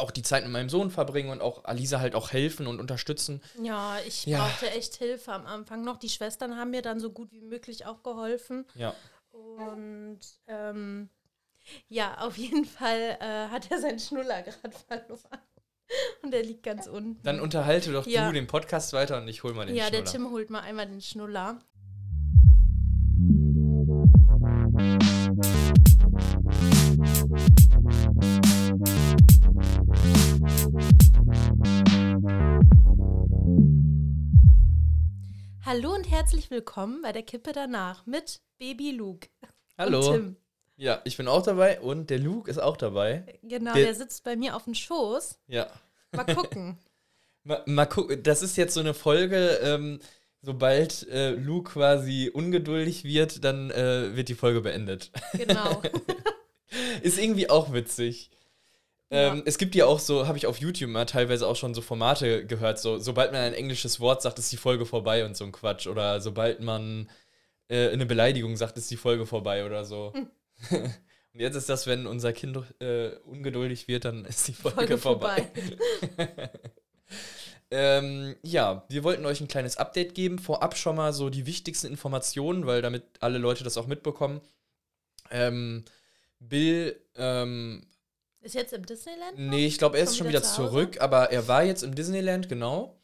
auch die Zeit mit meinem Sohn verbringen und auch Alisa halt auch helfen und unterstützen. Ja, ich Ja. brauchte echt Hilfe am Anfang noch. Die Schwestern haben mir dann so gut wie möglich auch geholfen. Ja. Und ähm, ja, auf jeden Fall äh, hat er seinen Schnuller gerade verloren. Und der liegt ganz unten. Dann unterhalte doch Ja. du den Podcast weiter und ich hol mal den ja, der Schnuller. Tim holt mal einmal den Schnuller. Hallo und herzlich willkommen bei der Kippe danach mit Baby Luke. Hallo. Tim. Ja, ich bin auch dabei und der Luke ist auch dabei. Genau, Der- der sitzt bei mir auf dem Schoß. Ja. Mal gucken. Mal, mal gucken, das ist jetzt so eine Folge, ähm, sobald äh, Luke quasi ungeduldig wird, dann äh, wird die Folge beendet. genau. Ist irgendwie auch witzig. Ja. Ähm, es gibt ja auch so, habe ich auf YouTube mal teilweise auch schon so Formate gehört, so sobald man ein englisches Wort sagt, ist die Folge vorbei und so ein Quatsch. Oder sobald man äh, eine Beleidigung sagt, ist die Folge vorbei oder so. Hm. und jetzt ist das, wenn unser Kind äh, ungeduldig wird, dann ist die Folge, Folge vorbei. vorbei. ähm, ja, wir wollten euch ein kleines Update geben. Vorab schon mal so die wichtigsten Informationen, weil damit alle Leute das auch mitbekommen. Ähm, Bill ähm, Ist jetzt im Disneyland? noch? Nee, ich glaube, er ist Schon wieder wieder zu zurück, aber er war jetzt im Disneyland, genau.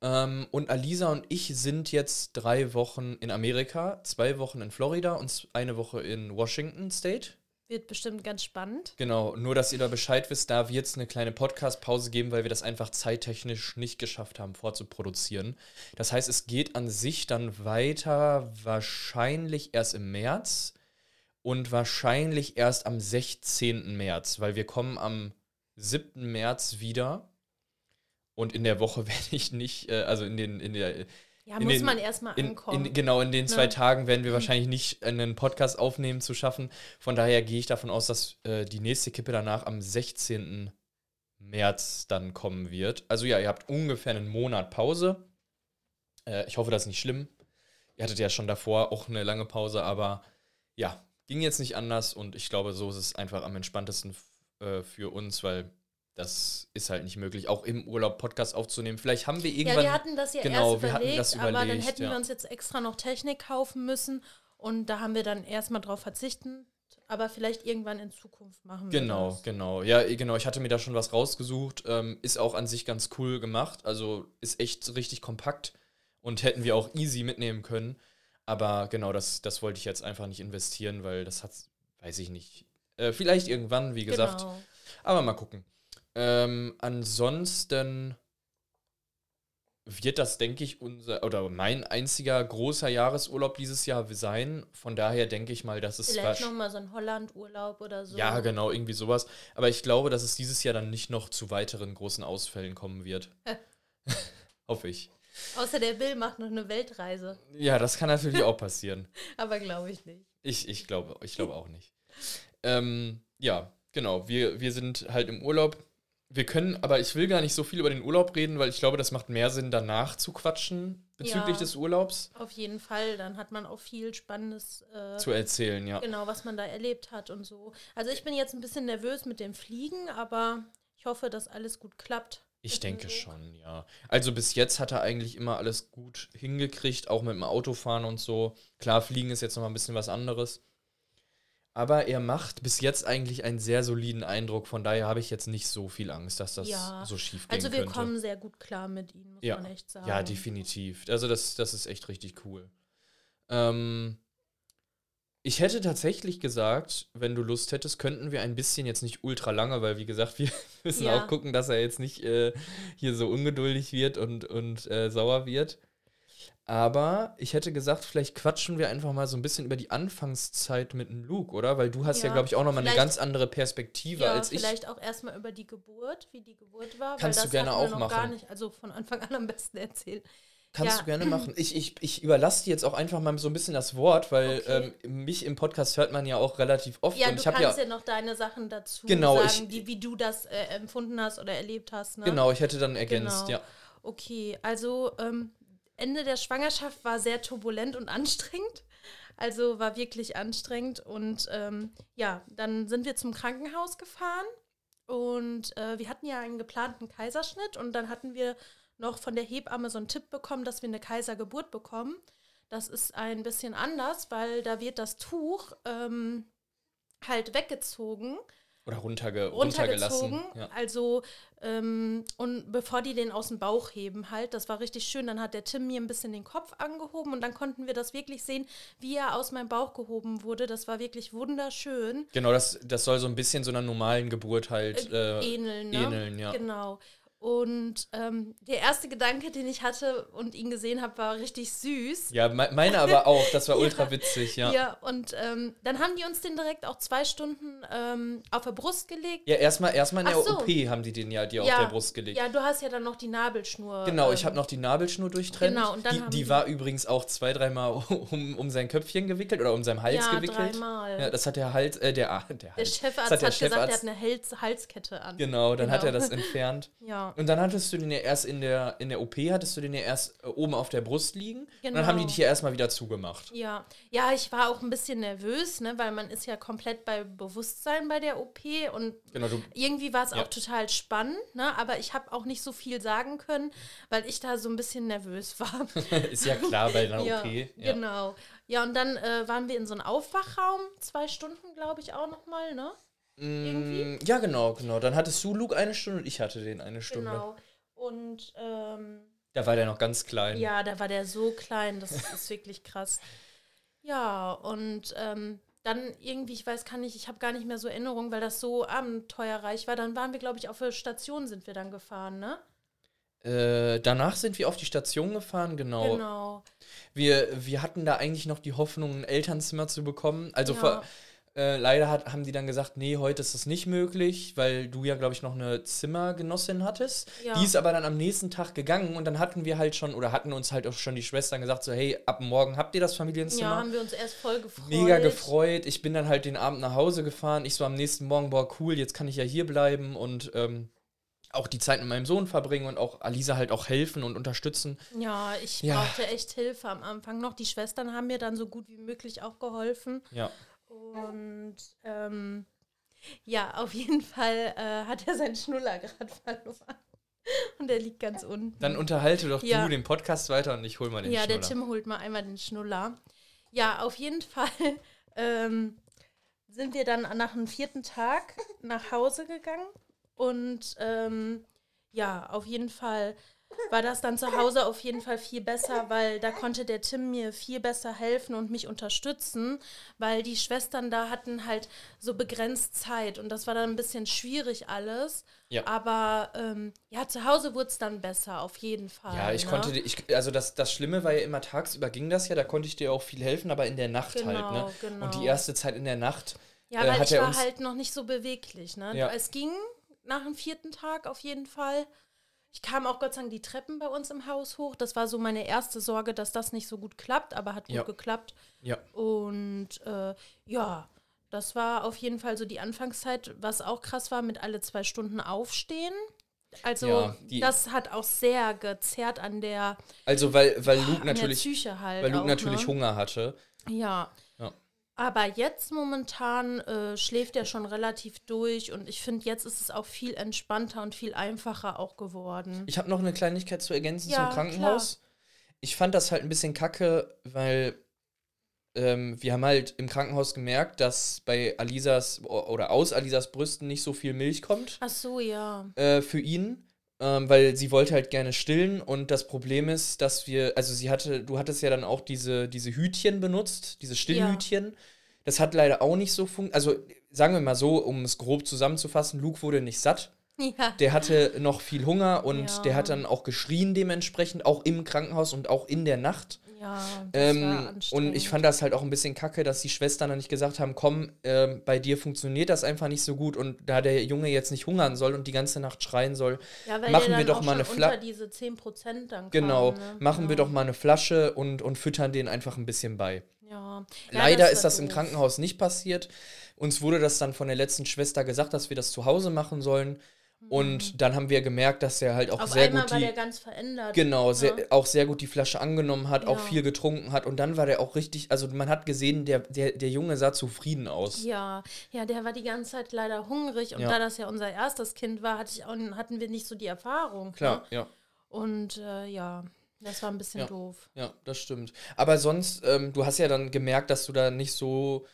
Ähm, und Alisa und ich sind jetzt drei Wochen in Amerika, zwei Wochen in Florida und eine Woche in Washington State. Wird bestimmt ganz spannend. Genau, nur dass ihr da Bescheid wisst, da wird es eine kleine Podcast-Pause geben, weil wir das einfach zeittechnisch nicht geschafft haben, vorzuproduzieren. Das heißt, es geht an sich dann weiter, wahrscheinlich erst im März und wahrscheinlich erst am 16. März, weil wir kommen am 7. März wieder. Und in der Woche werde ich nicht, äh, also in den, in der, Ja, In muss den- man erstmal ankommen. in, genau, in den zwei Ne? Tagen werden wir wahrscheinlich nicht einen Podcast aufnehmen zu schaffen. Von daher gehe ich davon aus, dass äh, die nächste Kippe danach am 16. März dann kommen wird. Also ja, ihr habt ungefähr einen Monat Pause. Äh, ich hoffe, das ist nicht schlimm. Ihr hattet ja schon davor auch eine lange Pause, aber ja, ging jetzt nicht anders und ich glaube, so ist es einfach am entspanntesten äh, für uns, weil das ist halt nicht möglich, auch im Urlaub Podcast aufzunehmen. Vielleicht haben wir ja, irgendwann. wir hatten das ja genau, erst überlegt, das aber dann überlegt, hätten ja. wir uns jetzt extra noch Technik kaufen müssen und da haben wir dann erstmal drauf verzichten. Aber vielleicht irgendwann in Zukunft machen wir Genau, das. genau. Ja, eh, genau. Ich hatte mir da schon was rausgesucht. Ähm, ist auch an sich ganz cool gemacht. Also ist echt richtig kompakt und hätten wir auch easy mitnehmen können. Aber genau, das, das wollte ich jetzt einfach nicht investieren, weil das hat, weiß ich nicht. Äh, vielleicht irgendwann, wie gesagt. Genau. Aber mal gucken. Ähm, ansonsten wird das, denke ich, unser oder mein einziger großer Jahresurlaub dieses Jahr sein. Von daher denke ich mal, dass es Vielleicht nochmal so ein Holland-Urlaub oder so. ja, genau, irgendwie sowas. Aber ich glaube, dass es dieses Jahr dann nicht noch zu weiteren großen Ausfällen kommen wird. Hoffe ich. Außer der Bill macht noch eine Weltreise. Ja, das kann natürlich auch passieren. Aber glaube ich nicht. Ich, ich glaube, ich glaube auch nicht. Ähm, ja, genau. Wir, wir sind halt im Urlaub. Wir können, aber ich will gar nicht so viel über den Urlaub reden, weil ich glaube, das macht mehr Sinn, danach zu quatschen bezüglich Ja. des Urlaubs Auf jeden Fall. Dann hat man auch viel Spannendes. Äh, zu erzählen, ja. Genau, was man da erlebt hat und so. Also ich bin jetzt ein bisschen nervös mit dem Fliegen, aber ich hoffe, dass alles gut klappt. Ich denke schon, ja. Also bis jetzt hat er eigentlich immer alles gut hingekriegt, auch mit dem Autofahren und so. Klar, Fliegen ist jetzt noch mal ein bisschen was anderes. Aber er macht bis jetzt eigentlich einen sehr soliden Eindruck. Von daher habe ich jetzt nicht so viel Angst, dass das Ja. so schief gehen Also wir könnte. kommen sehr gut klar mit ihnen, muss Ja. man echt sagen. Ja, definitiv. Also das, das ist echt richtig cool. Ähm, ich hätte tatsächlich gesagt, wenn du Lust hättest, könnten wir ein bisschen jetzt nicht ultra lange, weil wie gesagt, wir müssen Ja. auch gucken, dass er jetzt nicht äh, hier so ungeduldig wird und, und äh, sauer wird. Aber ich hätte gesagt, vielleicht quatschen wir einfach mal so ein bisschen über die Anfangszeit mit dem Luke, oder? Weil du hast ja, Ja, glaube ich, auch nochmal eine ganz andere Perspektive Ja, als ich. vielleicht auch erstmal über die Geburt, wie die Geburt war. Kannst du gerne auch noch gar machen. nicht, also von Anfang an am besten erzählen. Kannst Ja. du gerne machen. Ich, ich, ich überlasse dir jetzt auch einfach mal so ein bisschen das Wort, weil Okay. ähm, mich im Podcast hört man ja auch relativ oft. Ja, und du ich kannst ja, ja, noch deine Sachen dazu Genau, sagen, ich- die, wie du das äh, empfunden hast oder erlebt hast. Ne? genau, ich hätte dann ergänzt, Genau. ja. Okay, also ähm, Ende der Schwangerschaft war sehr turbulent und anstrengend. Also war wirklich anstrengend. Und ähm, ja, dann sind wir zum Krankenhaus gefahren. Und äh, wir hatten ja einen geplanten Kaiserschnitt und dann hatten wir noch von der Hebamme so einen Tipp bekommen, dass wir eine Kaisergeburt bekommen. Das ist ein bisschen anders, weil da wird das Tuch ähm, halt weggezogen Oder runterge runtergelassen. Ja. Also, ähm, und bevor die den aus dem Bauch heben, halt, das war richtig schön. Dann hat der Tim mir ein bisschen den Kopf angehoben und dann konnten wir das wirklich sehen, wie er aus meinem Bauch gehoben wurde. Das war wirklich wunderschön. Genau, das, das soll so ein bisschen so einer normalen Geburt halt äh, ähneln, ne? ähneln, ja. Genau. Und ähm, der erste Gedanke, den ich hatte und ihn gesehen habe, war richtig süß. Ja, me meine aber auch. Das war Ja. ultra witzig, ja. Ja, und ähm, dann haben die uns den direkt auch zwei Stunden ähm, auf der Brust gelegt. Ja, erstmal erstmal in der so. OP haben die den ja dir auf Ja, der Brust gelegt. Ja, du hast ja dann noch die Nabelschnur. Genau, ich ähm, habe noch die Nabelschnur durchtrennt. Genau, und dann die haben die war übrigens auch zwei, dreimal um, um sein Köpfchen gewickelt oder um seinen Hals Ja, gewickelt. dreimal. Ja, das hat der Hals, äh, der, der, Der Hals. Chefarzt das hat, der gesagt, er Chefarzt- hat eine Hals Halskette an. Genau, dann hat er Genau. das entfernt. Ja. Und dann hattest du den ja erst in der, in der OP, hattest du den ja erst äh, oben auf der Brust liegen. Und dann Genau. haben die dich ja erstmal wieder zugemacht. Ja, ja, ich war auch ein bisschen nervös, ne, weil man ist ja komplett bei Bewusstsein bei der OP und Genau, du, irgendwie war es Ja. auch total spannend, ne, aber ich habe auch nicht so viel sagen können, weil ich da so ein bisschen nervös war. ist ja klar bei einer ja, OP. Ja. genau. Ja, und dann äh, waren wir in so einem Aufwachraum, zwei Stunden, glaube ich, auch nochmal, ne? Mm, ja, genau, genau. Dann hattest du Luke eine Stunde und ich hatte den eine Stunde. Genau. Und ähm, Da war der noch ganz klein. Ja, da war der so klein, das ist wirklich krass. Ja, und ähm, dann irgendwie, ich weiß gar nicht, ich habe gar nicht mehr so Erinnerungen, weil das so abenteuerreich war. Dann waren wir, glaube ich, auf der Station sind wir dann gefahren, ne? Äh, danach sind wir auf die Station gefahren, genau. Genau. Wir, wir hatten da eigentlich noch die Hoffnung, ein Elternzimmer zu bekommen. Also Ja. Äh, leider hat, haben die dann gesagt, nee, heute ist das nicht möglich, weil du ja, glaube ich, noch eine Zimmergenossin hattest. Ja. Die ist aber dann am nächsten Tag gegangen und dann hatten wir halt schon, oder hatten uns halt auch schon die Schwestern gesagt, so, hey, ab morgen habt ihr das Ja, Familienzimmer. haben wir uns erst voll gefreut. Mega gefreut. Ich bin dann halt den Abend nach Hause gefahren. Ich so am nächsten Morgen, boah, cool, jetzt kann ich ja hier bleiben und ähm, auch die Zeit mit meinem Sohn verbringen und auch Alisa halt auch helfen und unterstützen. Ja, ich Ja. brauchte echt Hilfe am Anfang noch. Die Schwestern haben mir dann so gut wie möglich auch geholfen. Ja. Und ähm, ja, auf jeden Fall äh, hat er seinen Schnuller gerade verloren. Und er liegt ganz unten. Dann unterhalte doch Ja. du den Podcast weiter und ich hol mal den ja, der Schnuller. Tim holt mal einmal den Schnuller. Ja, auf jeden Fall ähm, sind wir dann nach dem vierten Tag nach Hause gegangen. Und ähm, ja, auf jeden Fall war das dann zu Hause auf jeden Fall viel besser, weil da konnte der Tim mir viel besser helfen und mich unterstützen, weil die Schwestern da hatten halt so begrenzt Zeit und das war dann ein bisschen schwierig alles. Ja. Aber ähm, ja, zu Hause wurde es dann besser, auf jeden Fall. Ja, ich ne? konnte, ich, also das, das Schlimme war ja immer, tagsüber ging das ja, da konnte ich dir auch viel helfen, aber in der Nacht halt, Genau, ne? genau. Und die erste Zeit in der Nacht, Ja, äh, weil hat ich er war halt noch nicht so beweglich. Ne? Ja. Es ging nach dem vierten Tag auf jeden Fall. Ich kam auch Gott sei Dank die Treppen bei uns im Haus hoch. Das war so meine erste Sorge, dass das nicht so gut klappt, aber hat gut Ja. geklappt. ja, Und äh, ja, das war auf jeden Fall so die Anfangszeit, was auch krass war, mit alle zwei Stunden aufstehen. Also Ja, die- das hat auch sehr gezerrt an der, also weil, weil Luke natürlich, Psyche halt. weil Luke auch, natürlich ne? Hunger hatte. Ja. Aber jetzt momentan äh, schläft er schon relativ durch und ich finde, jetzt ist es auch viel entspannter und viel einfacher auch geworden. Ich habe noch eine Kleinigkeit zu ergänzen Ja, zum Krankenhaus. Ich fand das halt ein bisschen kacke, weil ähm, wir haben halt im Krankenhaus gemerkt, dass bei Alisas oder aus Alisas Brüsten nicht so viel Milch kommt Ach so, ja. äh, für ihn, ähm, weil sie wollte halt gerne stillen und das Problem ist, dass wir, also sie hatte, du hattest ja dann auch diese, diese Hütchen benutzt, diese Stillhütchen. Das hat leider auch nicht so funktioniert. Also sagen wir mal so, um es grob zusammenzufassen, Luke wurde nicht satt. Ja. Der hatte noch viel Hunger und Ja. der hat dann auch geschrien dementsprechend, auch im Krankenhaus und auch in der Nacht. Ja, das Ähm, und ich fand das halt auch ein bisschen kacke, dass die Schwestern dann nicht gesagt haben, komm, ähm, bei dir funktioniert das einfach nicht so gut und da der Junge jetzt nicht hungern soll und die ganze Nacht schreien soll, ja, machen wir doch mal eine Fla- unter diese 10% dann genau, ne? machen wir ja. doch mal eine Flasche und, und füttern den einfach ein bisschen bei. Ja. Leider war ist das im doof. Krankenhaus nicht passiert. Uns wurde das dann von der letzten Schwester gesagt, dass wir das zu Hause machen sollen. Und dann haben wir gemerkt, dass er halt auch Auf sehr einmal gut war die, der ganz verändert. genau, sehr, Ja. auch sehr gut die Flasche angenommen hat, auch Ja. viel getrunken hat. Und dann war der auch richtig, also man hat gesehen, der, der, der Junge sah zufrieden aus. Ja, ja, der war die ganze Zeit leider hungrig und Ja. da das ja unser erstes Kind war, hatte ich auch, hatten wir nicht so die Erfahrung. Klar, Ne? ja. Und äh, ja, das war ein bisschen doof. Ja, das stimmt. Aber sonst, ähm, du hast ja dann gemerkt, dass du da nicht so,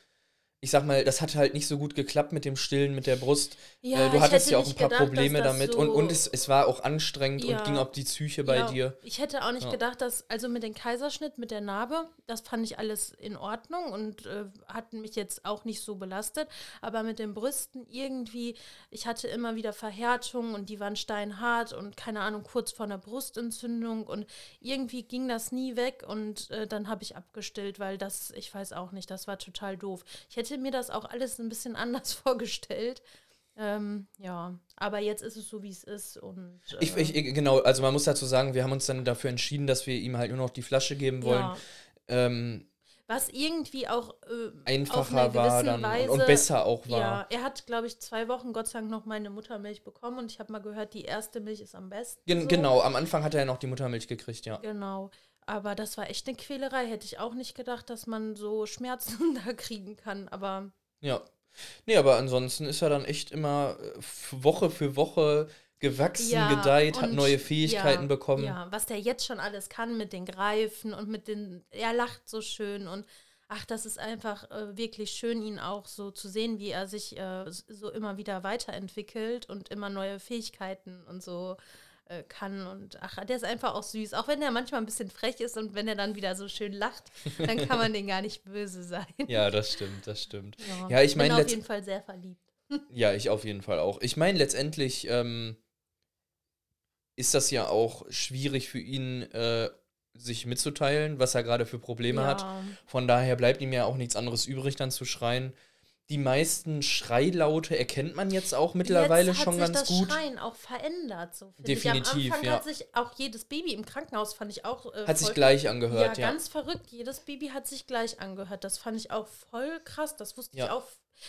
ich sag mal, das hat halt nicht so gut geklappt mit dem Stillen, mit der Brust. Ja, äh, du hattest ja auch ein paar gedacht, Probleme damit so- und, und es, es war auch anstrengend Ja. und ging auf die Psyche bei ja, dir. Ich hätte auch nicht Ja. gedacht, dass, also mit dem Kaiserschnitt, mit der Narbe, das fand ich alles in Ordnung und äh, hat mich jetzt auch nicht so belastet. Aber mit den Brüsten irgendwie, ich hatte immer wieder Verhärtungen und die waren steinhart und keine Ahnung, kurz vor einer Brustentzündung und irgendwie ging das nie weg und äh, dann habe ich abgestillt, weil das, ich weiß auch nicht, das war total doof. Ich hätte mir das auch alles ein bisschen anders vorgestellt. Ähm, ja, aber jetzt ist es so, wie es ist und äh, Ich, ich, ich- genau, also man muss dazu sagen, wir haben uns dann dafür entschieden, dass wir ihm halt nur noch die Flasche geben wollen. ja. Ähm, Was irgendwie auch äh, einfacher war dann Weise, und, und besser auch war. Ja, er hat, glaube ich, zwei Wochen Gott sei Dank noch meine Muttermilch bekommen und ich habe mal gehört, die erste Milch ist am besten. Gen so. Genau, am Anfang hat er ja noch die Muttermilch gekriegt, ja. Genau. Aber das war echt eine Quälerei. Hätte ich auch nicht gedacht, dass man so Schmerzen da kriegen kann. Aber Ja. Nee, aber ansonsten ist er dann echt immer äh, Woche für Woche gewachsen, Ja, gedeiht, hat neue Fähigkeiten ja, bekommen. Ja, was der jetzt schon alles kann mit den Greifen und mit den. Er lacht so schön und ach, das ist einfach äh, wirklich schön, ihn auch so zu sehen, wie er sich äh, so immer wieder weiterentwickelt und immer neue Fähigkeiten und so äh, kann. Und ach, der ist einfach auch süß. Auch wenn er manchmal ein bisschen frech ist und wenn er dann wieder so schön lacht, dann kann man den gar nicht böse sein. Ja, das stimmt, das stimmt. Ja, Ja, ich bin meine, auf jeden Fall sehr verliebt. Ja, ich auf jeden Fall auch. Ich meine, letztendlich ähm, ist das ja auch schwierig für ihn, äh, sich mitzuteilen, was er gerade für Probleme hat. Ja. Von daher bleibt ihm ja auch nichts anderes übrig, dann zu schreien. Die meisten Schreilaute erkennt man jetzt auch mittlerweile Jetzt hat schon sich ganz das gut. Schreien auch verändert. So, Definitiv, ich. Am Anfang ja. hat sich auch jedes Baby im Krankenhaus, fand ich auch. Äh, Hat sich gleich angehört, ja, ja. ganz verrückt. Jedes Baby hat sich gleich angehört. Das fand ich auch voll krass. Das wusste Ja. ich auch.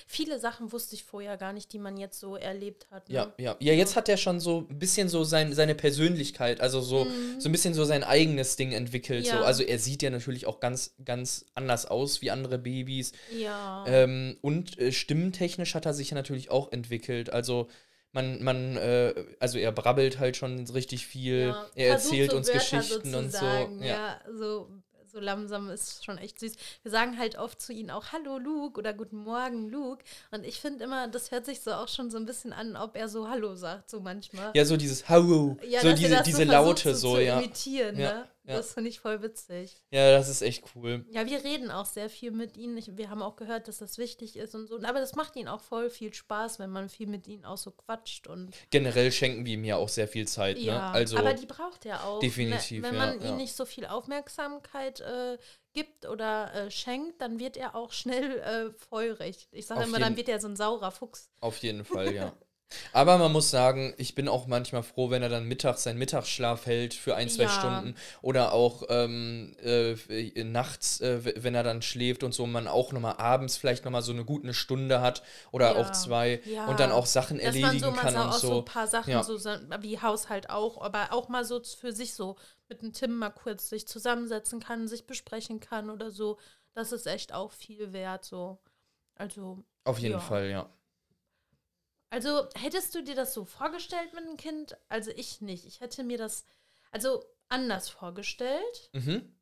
Viele Sachen wusste ich vorher gar nicht, die man jetzt so erlebt hat. Ne? Ja, ja. Ja, jetzt hat er schon so ein bisschen so sein, seine Persönlichkeit, also so, so ein bisschen so sein eigenes Ding entwickelt. So. Mhm. Ja. Also er sieht ja natürlich auch ganz, ganz anders aus wie andere Babys. Ja. Ähm, und äh, stimmentechnisch hat er sich ja natürlich auch entwickelt. Also man, man, äh, also er brabbelt halt schon richtig viel. ja. Er erzählt so uns Wörter Geschichten und so. Ja. Ja, so, so langsam ist schon echt süß. Wir sagen halt oft zu ihnen auch Hallo Luke oder Guten Morgen Luke. Und ich finde immer, das hört sich so auch schon so ein bisschen an, ob er so Hallo sagt, so manchmal. ja, so dieses Hau, Ja, so diese, das diese so Laute so, zu ja. imitieren, Ja, ne? Ja. Das finde ich voll witzig. Ja, das ist echt cool. Ja, wir reden auch sehr viel mit ihnen. Ich, wir haben auch gehört, dass das wichtig ist und so. Aber das macht ihnen auch voll viel Spaß, wenn man viel mit ihnen auch so quatscht und Generell schenken wir ihm ja auch sehr viel Zeit, ne? ja. Also aber die braucht er auch. definitiv, Ne? Wenn man ja. ihm nicht so viel Aufmerksamkeit äh, gibt oder äh, schenkt, dann wird er auch schnell äh, feurig. Ich sage immer, dann wird er so ein saurer Fuchs. Auf jeden Fall, ja. Aber man muss sagen, ich bin auch manchmal froh, wenn er dann mittags seinen Mittagsschlaf hält für ein, zwei Ja. Stunden oder auch ähm, äh, nachts, äh, wenn er dann schläft und so, man auch nochmal abends vielleicht nochmal so eine gute Stunde hat oder Ja. auch zwei Ja. und dann auch Sachen Dass erledigen man so kann so und auch so so. ein paar Sachen, so wie Haushalt auch, aber auch mal so für sich so mit dem Tim mal kurz sich zusammensetzen kann, sich besprechen kann oder so. Das ist echt auch viel wert, so. Also, Auf jeden. Fall, ja. Also hättest du dir das so vorgestellt mit einem Kind? Also ich nicht. Ich hätte mir das also anders vorgestellt. Mhm.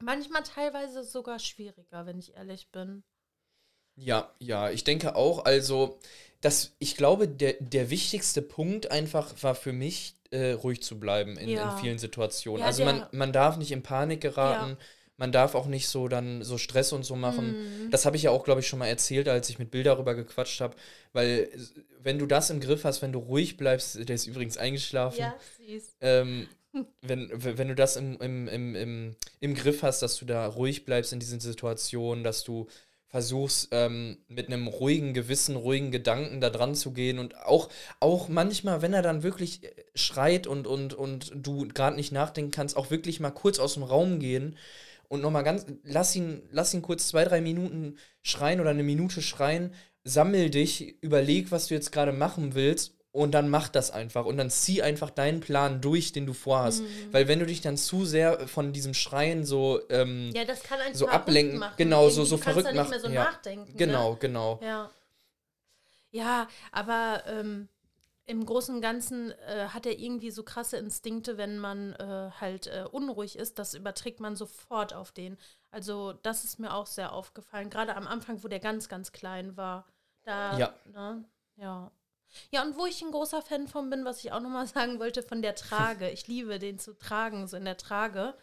Manchmal teilweise sogar schwieriger, wenn ich ehrlich bin. Ja, ja, ich denke auch. Also, das, ich glaube, der, der wichtigste Punkt einfach war für mich, äh, ruhig zu bleiben in, Ja. in vielen Situationen. Ja, also man, man darf nicht in Panik geraten, Ja. Man darf auch nicht so dann so Stress und so machen. Mhm. Das habe ich ja auch, glaube ich, schon mal erzählt, als ich mit Bill darüber gequatscht habe. Weil wenn du das im Griff hast, wenn du ruhig bleibst, der ist übrigens eingeschlafen. Ja, süß. Ähm, wenn, wenn du das im, im, im, im, im Griff hast, dass du da ruhig bleibst in diesen Situationen, dass du versuchst, ähm, mit einem ruhigen Gewissen, ruhigen Gedanken da dran zu gehen und auch, auch manchmal, wenn er dann wirklich äh, schreit und, und, und du gerade nicht nachdenken kannst, auch wirklich mal kurz aus dem Raum gehen und nochmal ganz, lass ihn, lass ihn kurz zwei, drei Minuten schreien oder eine Minute schreien, sammel dich, überleg, was du jetzt gerade machen willst und dann mach das einfach und dann zieh einfach deinen Plan durch, den du vorhast. Mhm. Weil wenn du dich dann zu sehr von diesem Schreien so, ähm, Ja, das kann so ablenken. machen. Genau, so- Irgendwie, so du kannst verrückt machen, mehr so ja. nachdenken. genau, Ne? genau. Ja. Ja, aber ähm, im Großen und Ganzen äh, hat er irgendwie so krasse Instinkte, wenn man äh, halt äh, unruhig ist. Das überträgt man sofort auf den. Also, das ist mir auch sehr aufgefallen. Gerade am Anfang, wo der ganz, ganz klein war. Da, Ja. Ne? Ja. Ja, und wo ich ein großer Fan von bin, was ich auch nochmal sagen wollte, von der Trage. Ich liebe den zu tragen, so in der Trage.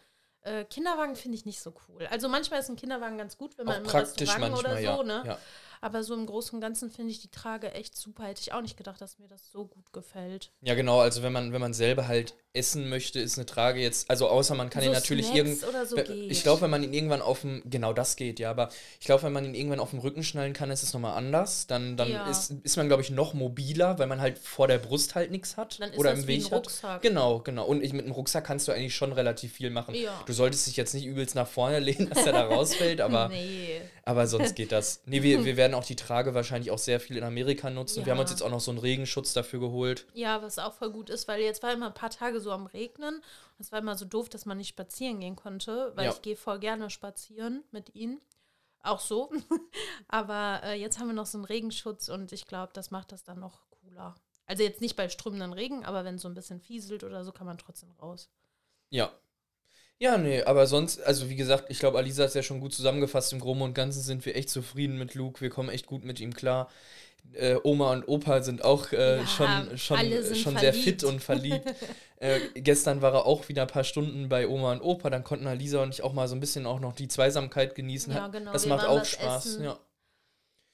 Äh, Kinderwagen finde ich nicht so cool. Also manchmal ist ein Kinderwagen ganz gut, wenn man Auch im praktisch Restaurant manchmal, oder ja. so, ne? ja. Aber so im Großen und Ganzen finde ich die Trage echt super. Hätte ich auch nicht gedacht, dass mir das so gut gefällt. Ja, genau, also wenn man, wenn man selber halt essen möchte, ist eine Trage jetzt, also außer man kann so ihn natürlich Snacks irgend. oder so. Ich glaube, wenn man ihn irgendwann auf dem, genau das geht, ja, aber ich glaube, wenn man ihn irgendwann auf dem Rücken schnallen kann, ist es nochmal anders. Dann, dann Ja. ist, ist man, glaube ich, noch mobiler, weil man halt vor der Brust halt nichts hat Dann ist oder im Weg hat. Rucksack. Genau, genau. Und ich, mit einem Rucksack kannst du eigentlich schon relativ viel machen. Ja. Du solltest dich jetzt nicht übelst nach vorne lehnen, dass er da rausfällt, aber, nee. aber sonst geht das. Nee, wir, wir werden auch die Trage wahrscheinlich auch sehr viel in Amerika nutzen. Wir haben Ja. uns jetzt auch noch so einen Regenschutz dafür geholt. Ja, was auch voll gut ist, weil jetzt war immer ein paar Tage so am Regnen. Es war immer so doof, dass man nicht spazieren gehen konnte, weil Ja. ich gehe voll gerne spazieren mit ihnen. Auch so. Aber äh, jetzt haben wir noch so einen Regenschutz und ich glaube, das macht das dann noch cooler. Also jetzt nicht bei strömenden Regen, aber wenn es so ein bisschen fieselt oder so, kann man trotzdem raus. Ja. Ja, nee, aber sonst, also wie gesagt, ich glaube, Alisa hat es ja schon gut zusammengefasst. Im Groben und Ganzen sind wir echt zufrieden mit Luke. Wir kommen echt gut mit ihm klar. Äh, Oma und Opa sind auch äh, Ja, schon, schon, schon sehr fit und verliebt. äh, gestern war er auch wieder ein paar Stunden bei Oma und Opa. Dann konnten Alisa und ich auch mal so ein bisschen auch noch die Zweisamkeit genießen. Ja, genau, Das wir macht auch Spaß. essen. Ja.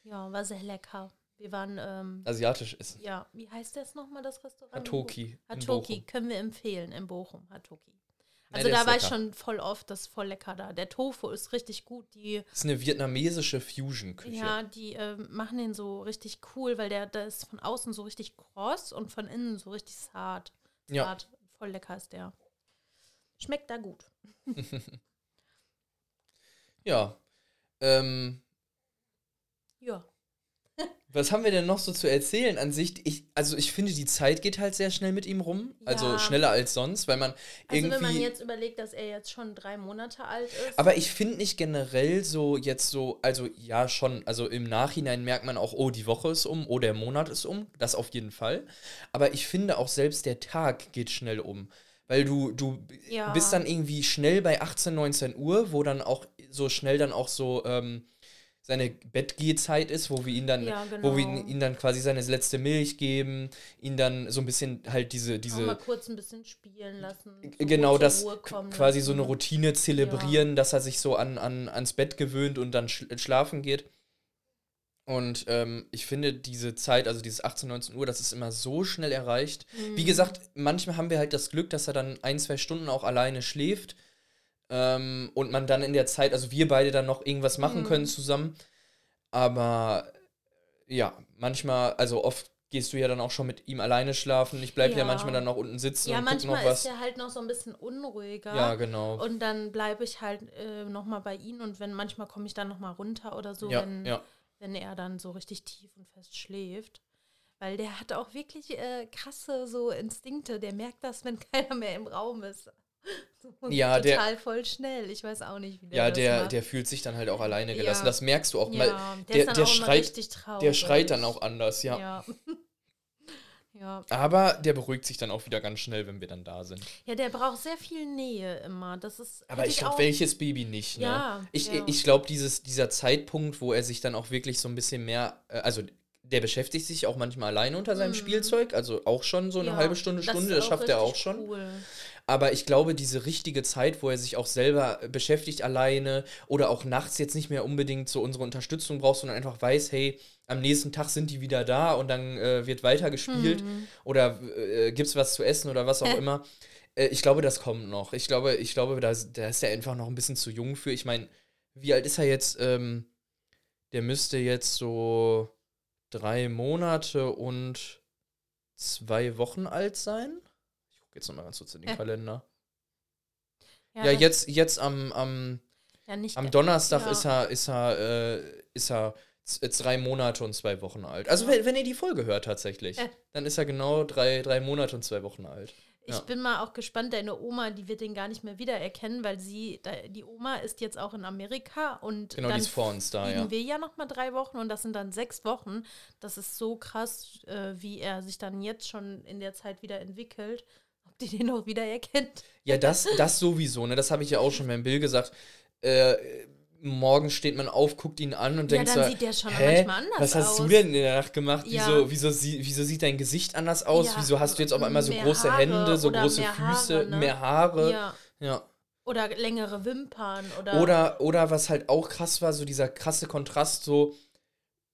Ja, war sehr lecker. Wir waren, ähm, Asiatisch essen. ja, wie heißt das nochmal, das Restaurant? Hatoki. Hatoki können wir empfehlen in Bochum, Hatoki. Ja, Also der da war ich lecker. schon voll oft, das ist voll lecker da. Der Tofu ist richtig gut. Die, Das ist eine vietnamesische Fusion-Küche. ja, die ähm, machen den so richtig cool, weil der, der ist von außen so richtig kross und von innen so richtig zart. Ja. zart. Voll lecker ist der. Schmeckt da gut. ja. Ähm, Ja. Was haben wir denn noch so zu erzählen an sich? Ich, also ich finde, die Zeit geht halt sehr schnell mit ihm rum. Also Ja. schneller als sonst, weil man Also irgendwie. wenn man jetzt überlegt, dass er jetzt schon drei Monate alt ist. aber ich finde nicht generell so jetzt so, also ja schon, also im Nachhinein merkt man auch, oh, die Woche ist um, oh, der Monat ist um, das auf jeden Fall. Aber ich finde auch selbst der Tag geht schnell um. Weil du, du Ja. bist dann irgendwie schnell bei 18, 19 Uhr, wo dann auch so schnell dann auch so ähm, seine Bettgehzeit ist, wo wir ihn dann, Ja, wo wir genau. ihn, ihn dann quasi seine letzte Milch geben, ihn dann so ein bisschen halt diese, auch diese mal kurz ein bisschen spielen lassen. Zur genau das quasi so eine. Routine zelebrieren, dass er sich so an, an, ans Bett gewöhnt und dann schl schlafen geht. Und ähm, ich finde diese Zeit, also dieses 18, 19 Uhr, das ist immer so schnell erreicht. Wie Mhm. gesagt, manchmal haben wir halt das Glück, dass er dann ein, zwei Stunden auch alleine schläft. Ähm, und man dann in der Zeit, also wir beide dann noch irgendwas machen Mhm. können zusammen. Aber ja, manchmal, also oft gehst du ja dann auch schon mit ihm alleine schlafen. Ich bleibe ja. Ja. manchmal dann noch unten sitzen Ja, und guck noch manchmal was. ist er halt noch so ein bisschen unruhiger. Ja, genau. Und dann bleibe ich halt äh, nochmal bei ihm und wenn manchmal komme ich dann nochmal runter oder so, ja, wenn, ja. wenn er dann so richtig tief und fest schläft. Weil der hat auch wirklich äh, krasse so Instinkte. Der merkt das, wenn keiner mehr im Raum ist. So Ja, der- total voll schnell. Ich weiß auch nicht, wie der Ja, das der, macht. der fühlt sich dann halt auch alleine gelassen. Ja. Das merkst du auch ja, mal. der, der- der schreit- richtig traurig. Der schreit dann auch anders, ja. Ja. ja. Aber der beruhigt sich dann auch wieder ganz schnell, wenn wir dann da sind. Ja, der braucht sehr viel Nähe immer. Das ist. Aber ich glaube, welches Baby nicht, ne? Ja, ich ich glaube, dieser Zeitpunkt, wo er sich dann auch wirklich so ein bisschen mehr, äh, also der beschäftigt sich auch manchmal alleine unter seinem Mhm. Spielzeug, also auch schon so eine Ja, halbe Stunde, das Stunde, das auch schafft er auch schon. Cool. Aber ich glaube, diese richtige Zeit, wo er sich auch selber beschäftigt alleine oder auch nachts jetzt nicht mehr unbedingt so unsere Unterstützung braucht, sondern einfach weiß, hey, am nächsten Tag sind die wieder da und dann äh, wird weiter gespielt Mhm. oder äh, gibt's was zu essen oder was auch immer. Äh, ich glaube, das kommt noch. Ich glaube, ich glaube, da, ist- da ist er einfach noch ein bisschen zu jung für. Ich meine, wie alt ist er jetzt? Ähm, der müsste jetzt so drei Monate und zwei Wochen alt sein. Jetzt nochmal ganz kurz in den Ja. Kalender. Ja, das- jetzt, jetzt am, am, Ja, am Donnerstag ja. ist er, ist er, äh, ist er z- drei Monate und zwei Wochen alt. Also wenn, wenn ihr die Folge hört tatsächlich, Äh. dann ist er genau drei, drei Monate und zwei Wochen alt. Ich Ja. bin mal auch gespannt, deine Oma, die wird den gar nicht mehr wiedererkennen, weil sie, die Oma ist jetzt auch in Amerika und Genau, die dann ist vor uns da, fliegen ja. wir ja noch mal drei Wochen und das sind dann sechs Wochen. Das ist so krass, äh, wie er sich dann jetzt schon in der Zeit wieder entwickelt. Ob die den auch wiedererkennt? Ja, das, das sowieso, ne? Das habe ich ja auch schon beim Bill gesagt. Äh, morgen steht man auf, guckt ihn an und Ja, denkt dann so, sieht der schon Hä? manchmal anders Was hast du aus." denn in der Nacht gemacht? Ja. Wieso, wieso, wieso sieht dein Gesicht anders aus? Ja, wieso hast du jetzt auf einmal so große Haare Hände, so große Füße, Haare, ne? mehr Haare? Ja. Oder längere Wimpern oder. Oder, oder was halt auch krass war, so dieser krasse Kontrast, so,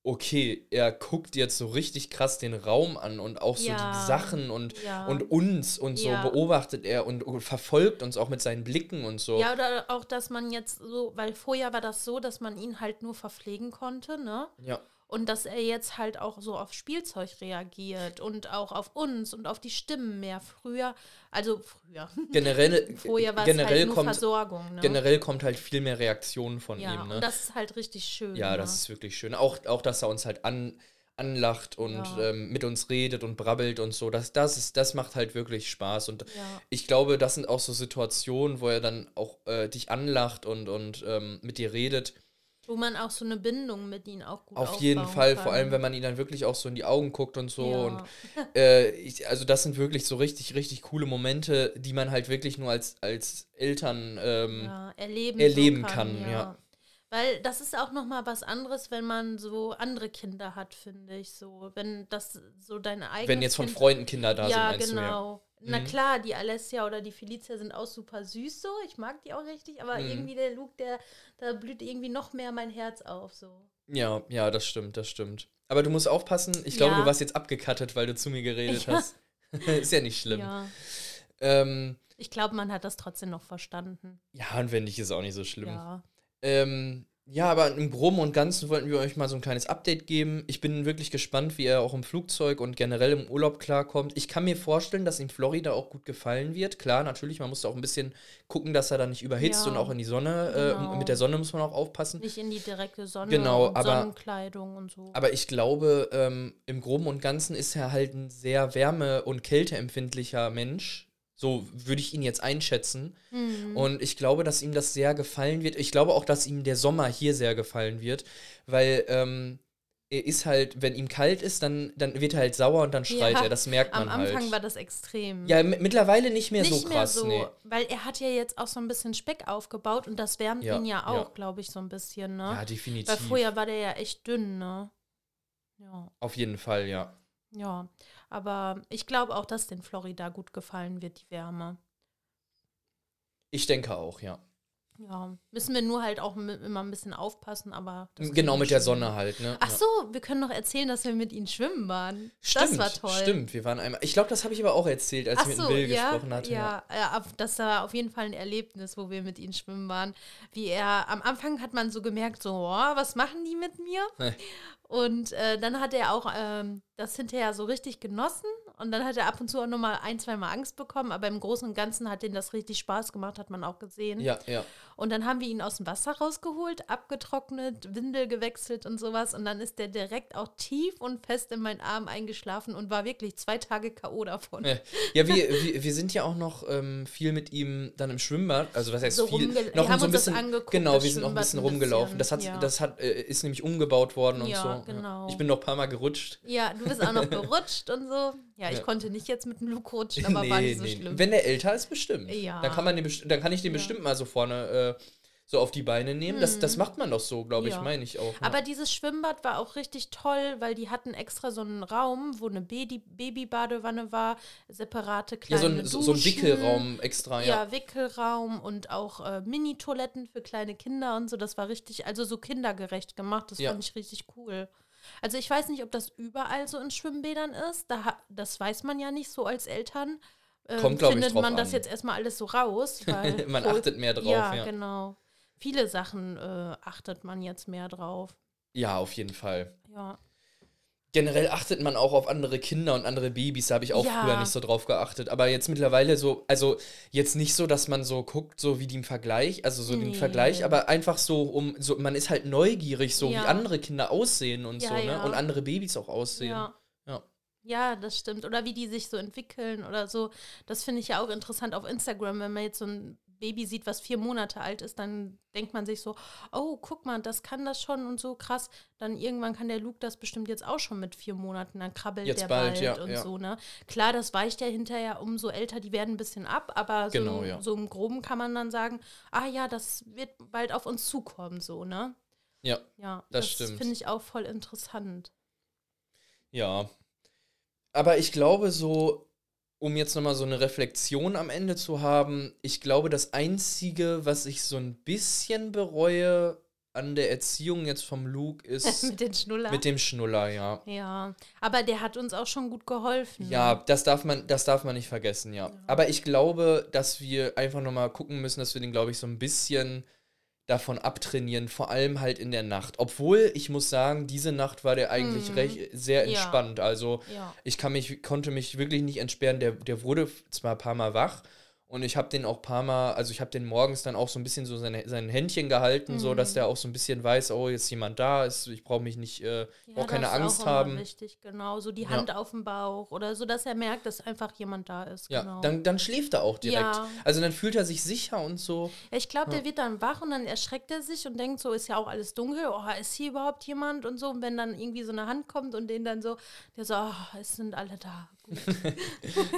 okay, er guckt jetzt so richtig krass den Raum an und auch so Ja. die Sachen und, Ja. und uns und so Ja. beobachtet er und, und verfolgt uns auch mit seinen Blicken und so. Ja, oder auch, dass man jetzt so, weil vorher war das so, dass man ihn halt nur verpflegen konnte, ne? ja. Und dass er jetzt halt auch so auf Spielzeug reagiert und auch auf uns und auf die Stimmen mehr. Früher, also früher. Generell, Vorher war es generell halt kommt, Versorgung, ne? generell kommt halt viel mehr Reaktion von ja, ihm, ne? und das ist halt richtig schön. Ja, ne? das ist wirklich schön. Auch, auch dass er uns halt an, anlacht und Ja. ähm, mit uns redet und brabbelt und so. Das, das, ist, das macht halt wirklich Spaß. Und Ja. ich glaube, das sind auch so Situationen, wo er dann auch äh, dich anlacht und, und ähm, mit dir redet. Wo man auch so eine Bindung mit ihnen auch gut Auf jeden Fall, kann. vor allem, wenn man ihn dann wirklich auch so in die Augen guckt und so. Ja. Und äh, ich, also das sind wirklich so richtig, richtig coole Momente, die man halt wirklich nur als, als Eltern ähm, ja, erleben, erleben so kann, ja. Weil das ist auch noch mal was anderes, wenn man so andere Kinder hat, finde ich so. Wenn das so deine eigene wenn jetzt von Freunden Kinder da ja, sind, meinst genau. Na Mhm. klar, die Alessia oder die Felicia sind auch super süß so. Ich mag die auch richtig, aber Mhm. irgendwie der Luke, der, da blüht irgendwie noch mehr mein Herz auf so. Ja, ja, das stimmt, das stimmt. Aber du musst aufpassen, ich glaube, Ja. du warst jetzt abgekattet, weil du zu mir geredet Ja. hast. Ist ja nicht schlimm. Ja. Ähm, Ich glaube, man hat das trotzdem noch verstanden. ja, und wenn nicht, ist auch nicht so schlimm. Ja. Ähm, ja, aber im Groben und Ganzen wollten wir euch mal so ein kleines Update geben. Ich bin wirklich gespannt, wie er auch im Flugzeug und generell im Urlaub klarkommt. Ich kann mir vorstellen, dass ihm Florida auch gut gefallen wird. Klar, natürlich, man muss da auch ein bisschen gucken, dass er da nicht überhitzt Ja, und auch in die Sonne, genau. äh, mit der Sonne muss man auch aufpassen. Nicht in die direkte Sonne Genau, und aber- Sonnenkleidung und so. Aber ich glaube, ähm, im Groben und Ganzen ist er halt ein sehr wärme- und kälteempfindlicher Mensch. So würde ich ihn jetzt einschätzen. Mhm. Und ich glaube, dass ihm das sehr gefallen wird. Ich glaube auch, dass ihm der Sommer hier sehr gefallen wird, weil ähm, er ist halt, wenn ihm kalt ist, dann, dann wird er halt sauer und dann schreit Ja, er. Das merkt man Am Anfang halt. war das extrem. ja, mittlerweile nicht mehr nicht so krass. mehr so, Nee. weil er hat ja jetzt auch so ein bisschen Speck aufgebaut und das wärmt Ja, ihn ja auch, ja. glaube ich, so ein bisschen, ne? Ja, definitiv. weil vorher war der ja echt dünn, ne? Ja, Auf jeden Fall, ja. Ja. Aber ich glaube auch, dass den Florida gut gefallen wird, die Wärme. Ich denke auch, ja. Ja, müssen wir nur halt auch immer ein bisschen aufpassen, aber. Genau mit der. Sonne halt, ne? Ach so, wir können noch erzählen, dass wir mit ihnen schwimmen waren. Stimmt, das war toll. Stimmt, wir waren einmal. Ich glaube, das habe ich aber auch erzählt, als Ach ich mit so, dem Bill ja, gesprochen hatte. ja, ja, auf- das war auf jeden Fall ein Erlebnis, wo wir mit ihnen schwimmen waren. Wie er, am Anfang hat man so gemerkt, so, oh, was machen die mit mir? Und äh, dann hat er auch ähm, das hinterher so richtig genossen. Und dann hat er ab und zu auch nochmal ein, zwei Mal Angst bekommen. Aber im Großen und Ganzen hat denen das richtig Spaß gemacht, hat man auch gesehen. Ja, ja. Und dann haben wir ihn aus dem Wasser rausgeholt, abgetrocknet, Windel gewechselt und sowas. Und dann ist der direkt auch tief und fest in meinen Arm eingeschlafen und war wirklich zwei Tage K.O. davon. Ja, ja wir, wir, wir sind ja auch noch ähm, viel mit ihm dann im Schwimmbad, also was heißt So viel, noch wir haben so ein uns das bisschen, angeguckt, genau, wir sind auch ein bisschen rumgelaufen. bisschen, Das hat, ja. das hat, äh, ist nämlich umgebaut worden und Ja, so. Genau. Ich bin noch ein paar Mal gerutscht. Ja, du bist auch noch gerutscht und so. Ja, ich Ja. konnte nicht jetzt mit dem Luke rutschen, aber war nicht so schlimm. Wenn der älter ist, bestimmt. Ja. Dann kann man den, dann kann ich den Ja. bestimmt mal so vorne äh, so auf die Beine nehmen. Das, das macht man doch so, glaube ich, Ja. meine ich auch. ja. Aber dieses Schwimmbad war auch richtig toll, weil die hatten extra so einen Raum, wo eine Baby Babybadewanne war, separate ja, kleine so ein, so, so ein Duschen. Wickelraum extra, ja. Ja, Wickelraum und auch äh, Mini-Toiletten für kleine Kinder und so. Das war richtig, also so kindergerecht gemacht. Das Ja. fand ich richtig cool. Also ich weiß nicht, ob das überall so in Schwimmbädern ist. Da, das weiß man ja nicht so als Eltern. Ähm, Kommt, glaub ich, findet drauf man das an. jetzt erstmal alles so raus. Weil Man wohl- achtet mehr drauf, ja, ja. genau. Viele Sachen äh, achtet man jetzt mehr drauf. Ja, auf jeden Fall. Ja. Generell achtet man auch auf andere Kinder und andere Babys, da habe ich auch Ja. früher nicht so drauf geachtet. Aber jetzt mittlerweile so, also jetzt nicht so, dass man so guckt, so wie die im Vergleich, also so den Nee. Vergleich, aber einfach so um, so, man ist halt neugierig, so Ja. wie andere Kinder aussehen und Ja, so, ne? Und andere Babys auch aussehen. Ja. Ja. Ja, das stimmt. Oder wie die sich so entwickeln oder so. Das finde ich ja auch interessant auf Instagram, wenn man jetzt so ein Baby sieht, was vier Monate alt ist, dann denkt man sich so, oh, guck mal, das kann das schon und so krass. Dann irgendwann kann der Luke das bestimmt jetzt auch schon mit vier Monaten, dann krabbelt Jetzt der bald, bald, ja, und ja. so, ne? Klar, das weicht ja hinterher, umso älter die werden ein bisschen ab, aber so, Genau, ja. so im Groben kann man dann sagen, ah ja, das wird bald auf uns zukommen, so, ne? Ja, Ja, Das stimmt. finde ich auch voll interessant. ja. Aber ich glaube so, um jetzt nochmal so eine Reflexion am Ende zu haben, ich glaube, das Einzige, was ich so ein bisschen bereue an der Erziehung jetzt vom Luke, ist mit den Schnuller. mit dem Schnuller, ja. Ja, aber der hat uns auch schon gut geholfen. Ja, ne? das darf man, das darf man nicht vergessen, ja. Aber ich glaube, dass wir einfach nochmal gucken müssen, dass wir den, glaube ich, so ein bisschen davon abtrainieren, vor allem halt in der Nacht. Obwohl, ich muss sagen, diese Nacht war der eigentlich Mhm. recht, sehr Ja. entspannt. Also Ja. ich kann mich, konnte mich wirklich nicht entsperren. Der, der wurde zwar ein paar Mal wach und ich habe den auch ein paar Mal, also ich habe den morgens dann auch so ein bisschen so seine, sein Händchen gehalten, so dass Mhm. der auch so ein bisschen weiß, oh, jetzt ist jemand da, ist, ich brauche mich nicht, äh, ich brauche keine Angst immer haben. Wichtig, genau. So die Ja. Hand auf dem Bauch oder so, dass er merkt, dass einfach jemand da ist. Ja, genau. dann, dann schläft er auch direkt. Ja. Also dann fühlt er sich sicher und so. Ja, ich glaube, der wird dann wach und dann erschreckt er sich und denkt so, ist ja auch alles dunkel, oh, ist hier überhaupt jemand und so. Und wenn dann irgendwie so eine Hand kommt und den dann so, der so, oh, es sind alle da. Gut.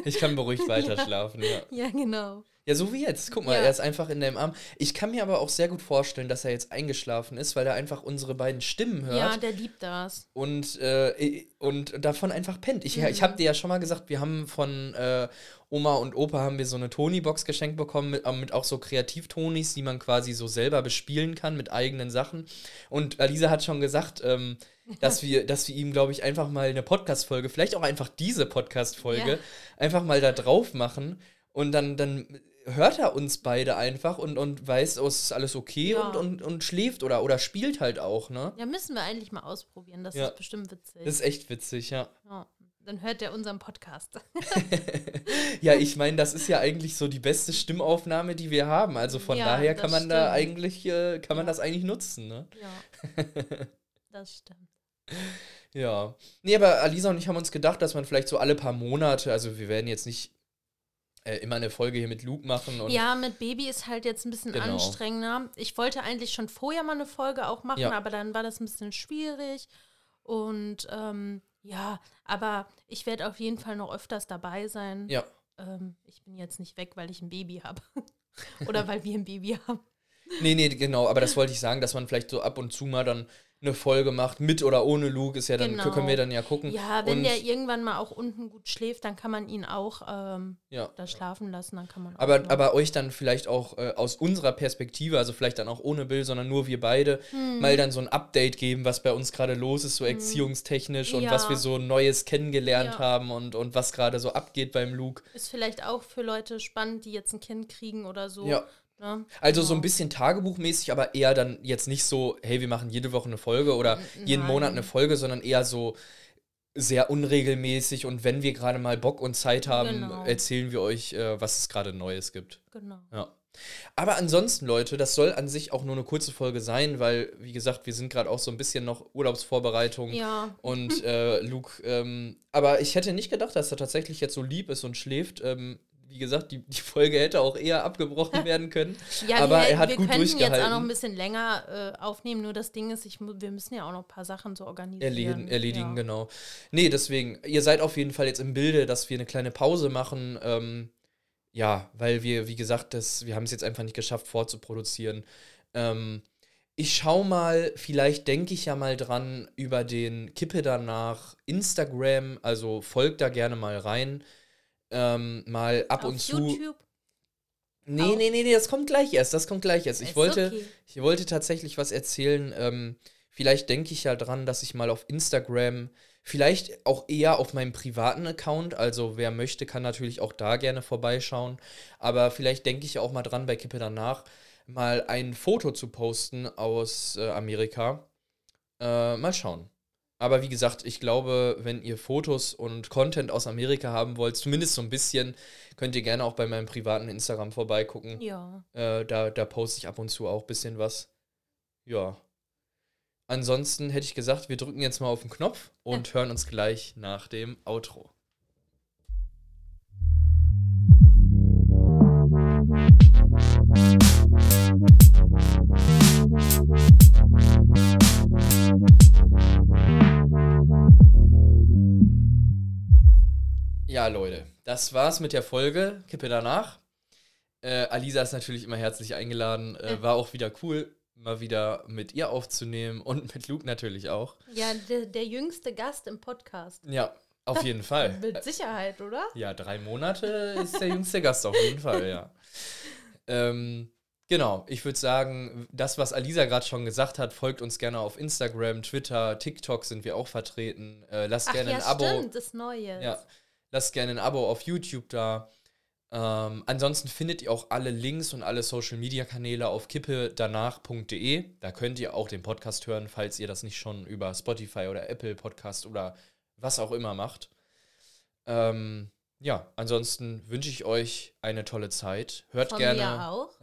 Ich kann beruhigt weiter schlafen, ja. ja, genau. Ja, so wie jetzt. Guck mal, Ja. er ist einfach in deinem Arm. Ich kann mir aber auch sehr gut vorstellen, dass er jetzt eingeschlafen ist, weil er einfach unsere beiden Stimmen hört. Ja, der liebt das. und, äh, und davon einfach pennt. Ich, Mhm. ich habe dir ja schon mal gesagt, wir haben von äh, Oma und Opa haben wir so eine Tony-Box geschenkt bekommen mit, äh, mit auch so Kreativtonis, die man quasi so selber bespielen kann mit eigenen Sachen. Und Alisa hat schon gesagt, ähm, dass wir, dass wir ihm, glaube ich, einfach mal eine Podcast-Folge, vielleicht auch einfach diese Podcast-Folge, Ja. einfach mal da drauf machen und dann, dann hört er uns beide einfach und, und weiß, oh, es ist alles okay Ja. und, und, und schläft oder, oder spielt halt auch, ne? Ja, müssen wir eigentlich mal ausprobieren. Das Ja. ist bestimmt witzig. Das ist echt witzig, ja. ja. Dann hört er unseren Podcast. Ja, ich meine, das ist ja eigentlich so die beste Stimmaufnahme, die wir haben. Also von daher kann man da stimmt. eigentlich, äh, kann man das eigentlich nutzen, ne? ja. Das stimmt. Ja. Nee, aber Alisa und ich haben uns gedacht, dass man vielleicht so alle paar Monate, also wir werden jetzt nicht äh, immer eine Folge hier mit Luke machen und Ja, mit Baby ist halt jetzt ein bisschen Genau. anstrengender. Ich wollte eigentlich schon vorher mal eine Folge auch machen, Ja. aber dann war das ein bisschen schwierig. Und ähm, ja, aber ich werde auf jeden Fall noch öfters dabei sein. ja. Ähm, ich bin jetzt nicht weg, weil ich ein Baby habe. Oder weil wir ein Baby haben. Nee, nee, genau, aber das wollte ich sagen, dass man vielleicht so ab und zu mal dann eine Folge macht, mit oder ohne Luke, ist ja dann, Genau. können wir dann ja gucken. Ja, wenn und, der irgendwann mal auch unten gut schläft, dann kann man ihn auch ähm, ja. da schlafen lassen. Dann kann man Aber, noch- aber euch dann vielleicht auch äh, aus unserer Perspektive, also vielleicht dann auch ohne Bill, sondern nur wir beide, Hm. mal dann so ein Update geben, was bei uns gerade los ist, so erziehungstechnisch und Ja. was wir so Neues kennengelernt Ja. haben und, und was gerade so abgeht beim Luke. ist vielleicht auch für Leute spannend, die jetzt ein Kind kriegen oder so. Ja. Ne? Also so ein Genau. bisschen tagebuchmäßig, aber eher dann jetzt nicht so, hey, wir machen jede Woche eine Folge oder jeden nein. Monat eine Folge, sondern eher so sehr unregelmäßig und wenn wir gerade mal Bock und Zeit haben, Genau. erzählen wir euch, äh, was es gerade Neues gibt. Genau. Ja. Aber ansonsten, Leute, das soll an sich auch nur eine kurze Folge sein, weil, wie gesagt, wir sind gerade auch so ein bisschen noch Urlaubsvorbereitung. Ja, Und äh, Luke, ähm, aber ich hätte nicht gedacht, dass er tatsächlich jetzt so lieb ist und schläft. Ähm, wie gesagt, die, die Folge hätte auch eher abgebrochen werden können. Ja, aber wir, er hat wir gut könnten jetzt auch noch ein bisschen länger äh, aufnehmen, nur das Ding ist, ich, wir müssen ja auch noch ein paar Sachen so organisieren. Erledigen, erledigen ja. genau. Nee, deswegen, ihr seid auf jeden Fall jetzt im Bilde, dass wir eine kleine Pause machen. Ähm, ja, weil wir, wie gesagt, das, wir haben es jetzt einfach nicht geschafft, vorzuproduzieren. Ähm, ich schau mal, vielleicht denke ich ja mal dran über den Kippe danach Instagram, also folgt da gerne mal rein. Ähm, mal ab Auf und zu. YouTube. Nee, Auch. nee, nee, nee, das kommt gleich erst. Das kommt gleich erst. Ich Ist wollte, okay. ich wollte tatsächlich was erzählen. Ähm, vielleicht denke ich ja dran, dass ich mal auf Instagram, vielleicht auch eher auf meinem privaten Account, also wer möchte, kann natürlich auch da gerne vorbeischauen. Aber vielleicht denke ich ja auch mal dran, bei Kippe danach mal ein Foto zu posten aus äh, Amerika. Äh, mal schauen. Aber wie gesagt, ich glaube, wenn ihr Fotos und Content aus Amerika haben wollt, zumindest so ein bisschen, könnt ihr gerne auch bei meinem privaten Instagram vorbeigucken. Ja. Äh, da, da poste ich ab und zu auch ein bisschen was. Ja. Ansonsten hätte ich gesagt, wir drücken jetzt mal auf den Knopf und hören uns gleich nach dem Outro. Ja, Leute, das war's mit der Folge. Kippe danach. Äh, Alisa ist natürlich immer herzlich eingeladen. Äh, war auch wieder cool, mal wieder mit ihr aufzunehmen und mit Luke natürlich auch. Ja, der, der jüngste Gast im Podcast. Ja, auf jeden Fall. Mit Sicherheit, oder? Ja, drei Monate ist der jüngste Gast auf jeden Fall, ja. Ähm, genau, ich würde sagen, das, was Alisa gerade schon gesagt hat, folgt uns gerne auf Instagram, Twitter, TikTok sind wir auch vertreten. Äh, lasst Ach gerne ja, ein Abo. stimmt, das Neue. Ja, lasst gerne ein Abo auf YouTube da. Ähm, ansonsten findet ihr auch alle Links und alle Social Media Kanäle auf kippedanach.de. Da könnt ihr auch den Podcast hören, falls ihr das nicht schon über Spotify oder Apple Podcast oder was auch immer macht. Ähm, ja, ansonsten wünsche ich euch eine tolle Zeit. Hört Von gerne, mir auch.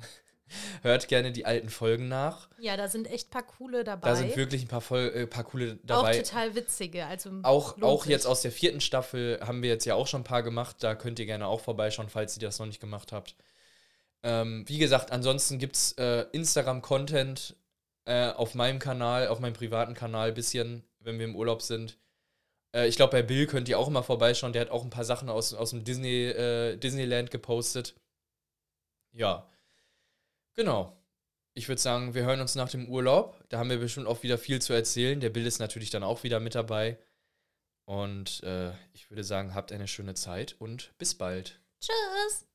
hört gerne die alten Folgen nach. Ja, da sind echt ein paar coole dabei. Da sind wirklich ein paar, Fol äh, paar coole auch dabei. total witzige. Also Auch, auch jetzt aus der vierten Staffel haben wir jetzt ja auch schon ein paar gemacht. Da könnt ihr gerne auch vorbeischauen, falls ihr das noch nicht gemacht habt. Ähm, wie gesagt, ansonsten gibt es äh, Instagram-Content äh, auf meinem Kanal, auf meinem privaten Kanal, bisschen, wenn wir im Urlaub sind. Äh, ich glaube, bei Bill könnt ihr auch immer vorbeischauen. Der hat auch ein paar Sachen aus, aus dem Disney, äh, Disneyland gepostet. Ja. Genau. Ich würde sagen, wir hören uns nach dem Urlaub. Da haben wir bestimmt auch wieder viel zu erzählen. Der Bill ist natürlich dann auch wieder mit dabei. Und äh, ich würde sagen, habt eine schöne Zeit und bis bald. Tschüss.